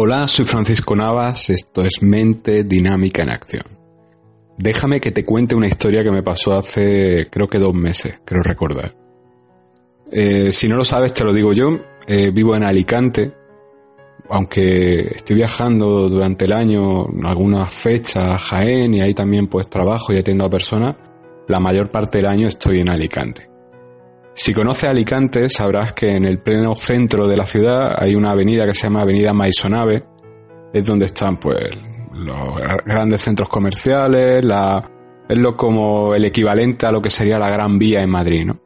Hola, soy Francisco Navas, esto es Mente Dinámica en Acción. Déjame que te cuente una historia que me pasó hace creo que dos meses, creo recordar. Eh, si no lo sabes, te lo digo yo, eh, vivo en Alicante, aunque estoy viajando durante el año en algunas fechas a Jaén y ahí también pues trabajo y atiendo a personas, la mayor parte del año estoy en Alicante. Si conoces Alicante, sabrás que en el pleno centro de la ciudad hay una avenida que se llama Avenida Maisonave, es donde están pues los grandes centros comerciales, es lo como el equivalente a lo que sería la Gran Vía en Madrid, ¿no?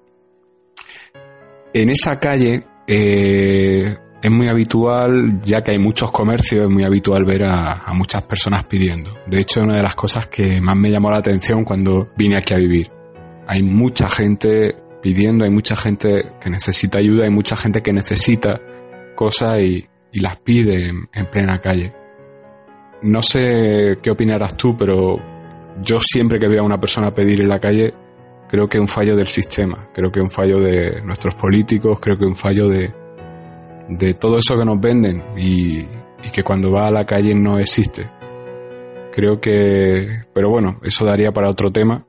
En esa calle eh, es muy habitual, ya que hay muchos comercios, es muy habitual ver a, a, muchas personas pidiendo. De hecho, es una de las cosas que más me llamó la atención cuando vine aquí a vivir. Hay mucha gente pidiendo, hay mucha gente que necesita ayuda, hay mucha gente que necesita cosas y, y las pide en, en, plena calle. No sé qué opinarás tú, pero yo siempre que veo a una persona pedir en la calle, creo que es un fallo del sistema, creo que es un fallo de nuestros políticos, creo que es un fallo de, de todo eso que nos venden y, y que cuando va a la calle no existe. Creo que, pero bueno, eso daría para otro tema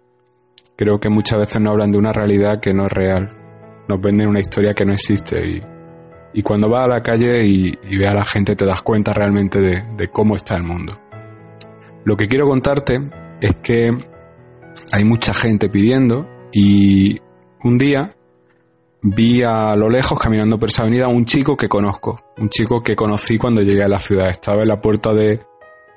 creo que muchas veces no hablan de una realidad que no es real. Nos venden una historia que no existe y, y cuando vas a la calle y, y a la gente te das cuenta realmente de, de, cómo está el mundo. Lo que quiero contarte es que hay mucha gente pidiendo y un día vi a lo lejos caminando por esa avenida un chico que conozco, un chico que conocí cuando llegué a la ciudad. Estaba en la puerta de,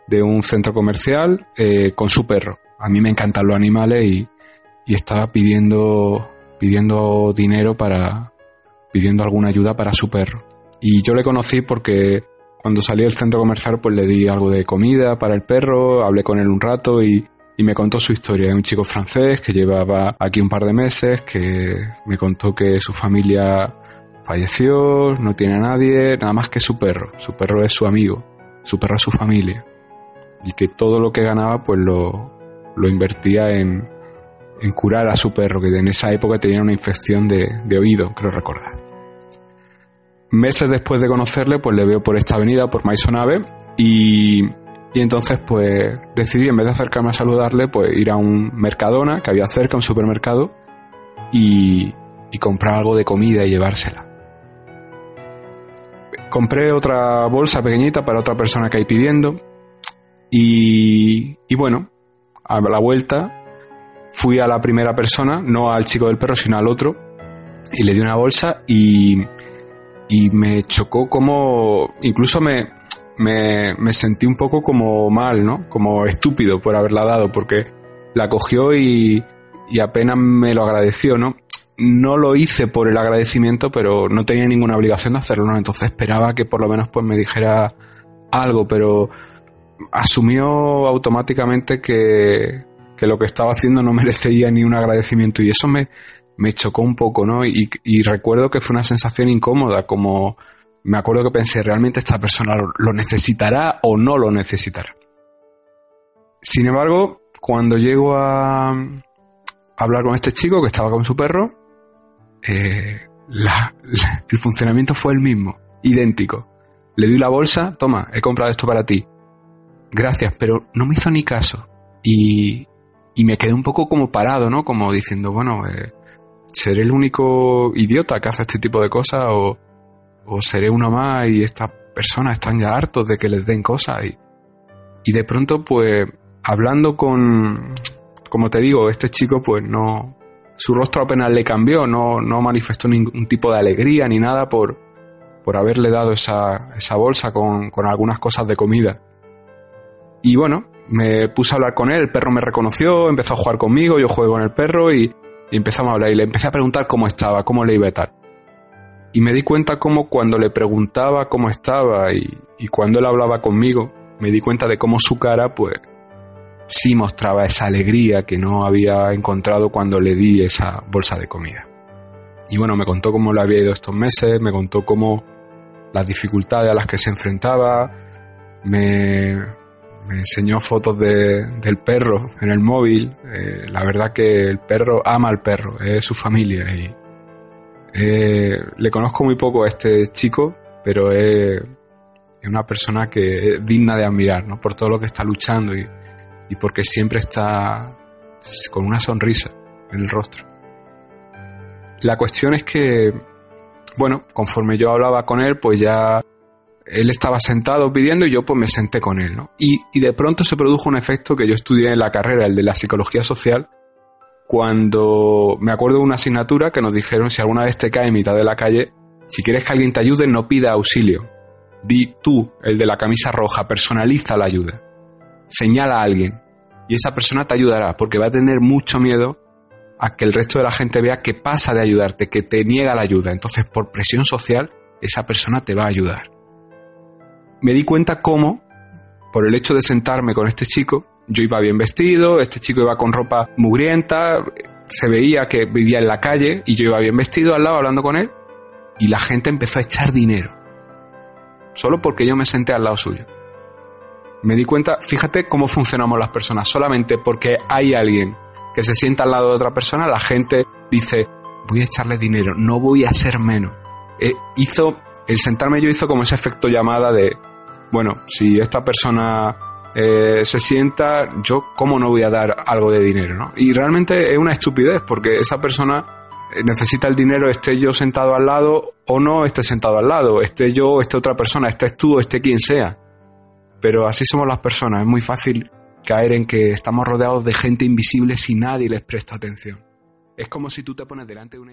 de un centro comercial eh, con su perro. A mí me encantan los animales y, y estaba pidiendo pidiendo dinero para pidiendo alguna ayuda para su perro. Y yo le conocí porque cuando salí del centro comercial pues le di algo de comida para el perro, hablé con él un rato y, y me contó su historia. Es un chico francés que llevaba aquí un par de meses, que me contó que su familia falleció, no tiene a nadie, nada más que su perro. Su perro es su amigo, su perro es su familia. Y que todo lo que ganaba pues lo, lo invertía en, en curar a su perro, que en esa época tenía una infección de, de oído, creo recordar. Meses después de conocerle, pues le veo por esta avenida, por Maisonave, y, y entonces pues decidí, en vez de acercarme a saludarle, pues ir a un Mercadona que había cerca, un supermercado, y, y comprar algo de comida y llevársela. Compré otra bolsa pequeñita para otra persona que hay pidiendo, y, y bueno, a la vuelta fui a la primera persona, no al chico del perro, sino al otro, y le di una bolsa y, y me chocó como, incluso me, me, me, sentí un poco como mal, ¿no? Como estúpido por haberla dado, porque la cogió y, y apenas me lo agradeció, ¿no? No lo hice por el agradecimiento, pero no tenía ninguna obligación de hacerlo, ¿no? Entonces esperaba que por lo menos pues me dijera algo, pero asumió automáticamente que, que lo que estaba haciendo no merecía ni un agradecimiento y eso me, me chocó un poco, ¿no? Y, y, recuerdo que fue una sensación incómoda, como me acuerdo que pensé, ¿realmente esta persona lo necesitará o no lo necesitará? Sin embargo, cuando llego a, hablar con este chico que estaba con su perro, eh, el funcionamiento fue el mismo, idéntico. Le di la bolsa, toma, he comprado esto para ti. Gracias, pero no me hizo ni caso. Y, y me quedé un poco como parado, ¿no? Como diciendo, bueno, eh, ¿seré el único idiota que hace este tipo de cosas o, o seré uno más y estas personas están ya hartos de que les den cosas? Y, y de pronto, pues, hablando con, como te digo, este chico, pues no, su rostro apenas le cambió, no, no manifestó ningún tipo de alegría ni nada por, por haberle dado esa, esa bolsa con, con algunas cosas de comida. Y bueno, me puse a hablar con él, el perro me reconoció, empezó a jugar conmigo, yo jugué con el perro y, y, empezamos a hablar y le empecé a preguntar cómo estaba, cómo le iba a tal. Y me di cuenta cómo cuando le preguntaba cómo estaba y, y cuando él hablaba conmigo, me di cuenta de cómo su cara, pues, sí mostraba esa alegría que no había encontrado cuando le di esa bolsa de comida. Y bueno, me contó cómo le había ido estos meses, me contó cómo las dificultades a las que se enfrentaba, me, enseñó fotos del perro en el móvil. Eh, la verdad que el perro ama al perro, es su familia. Y, eh, le conozco muy poco a este chico, pero es, es, una persona que es digna de admirar, ¿no? Por todo lo que está luchando y, y porque siempre está con una sonrisa en el rostro. La cuestión es que, bueno, conforme yo hablaba con él, pues ya él estaba sentado pidiendo y yo pues me senté con él, ¿no? Y, y de pronto se produjo un efecto que yo estudié en la carrera, el de la psicología social, cuando me acuerdo de una asignatura que nos dijeron si alguna vez te cae en mitad de la calle, si quieres que alguien te ayude, no pida auxilio. Di tú, el de la camisa roja, personaliza la ayuda señala a alguien y esa persona te ayudará porque va a tener mucho miedo a que el resto de la gente vea que pasa de ayudarte, que te niega la ayuda. Entonces, por presión social, esa persona te va a ayudar. Me di cuenta cómo, por el hecho de sentarme con este chico, yo iba bien vestido, este chico iba con ropa mugrienta, se veía que vivía en la calle y yo iba bien vestido al lado hablando con él y la gente empezó a echar dinero. Solo porque yo me senté al lado suyo me di cuenta, fíjate cómo funcionamos las personas. Solamente porque hay alguien que se sienta al lado de otra persona, la gente dice, voy a echarle dinero, no voy a ser menos. Eh, hizo, el sentarme yo hizo como ese efecto llamada de, bueno, si esta persona eh, se sienta, yo cómo no voy a dar algo de dinero, ¿no? Y realmente es una estupidez porque esa persona eh, necesita el dinero, esté yo sentado al lado o no esté sentado al lado, esté yo, esté otra persona, estés tú, esté quien sea. Pero así somos las personas, es muy fácil caer en que estamos rodeados de gente invisible si nadie les presta atención. Es como si tú te pones delante de una...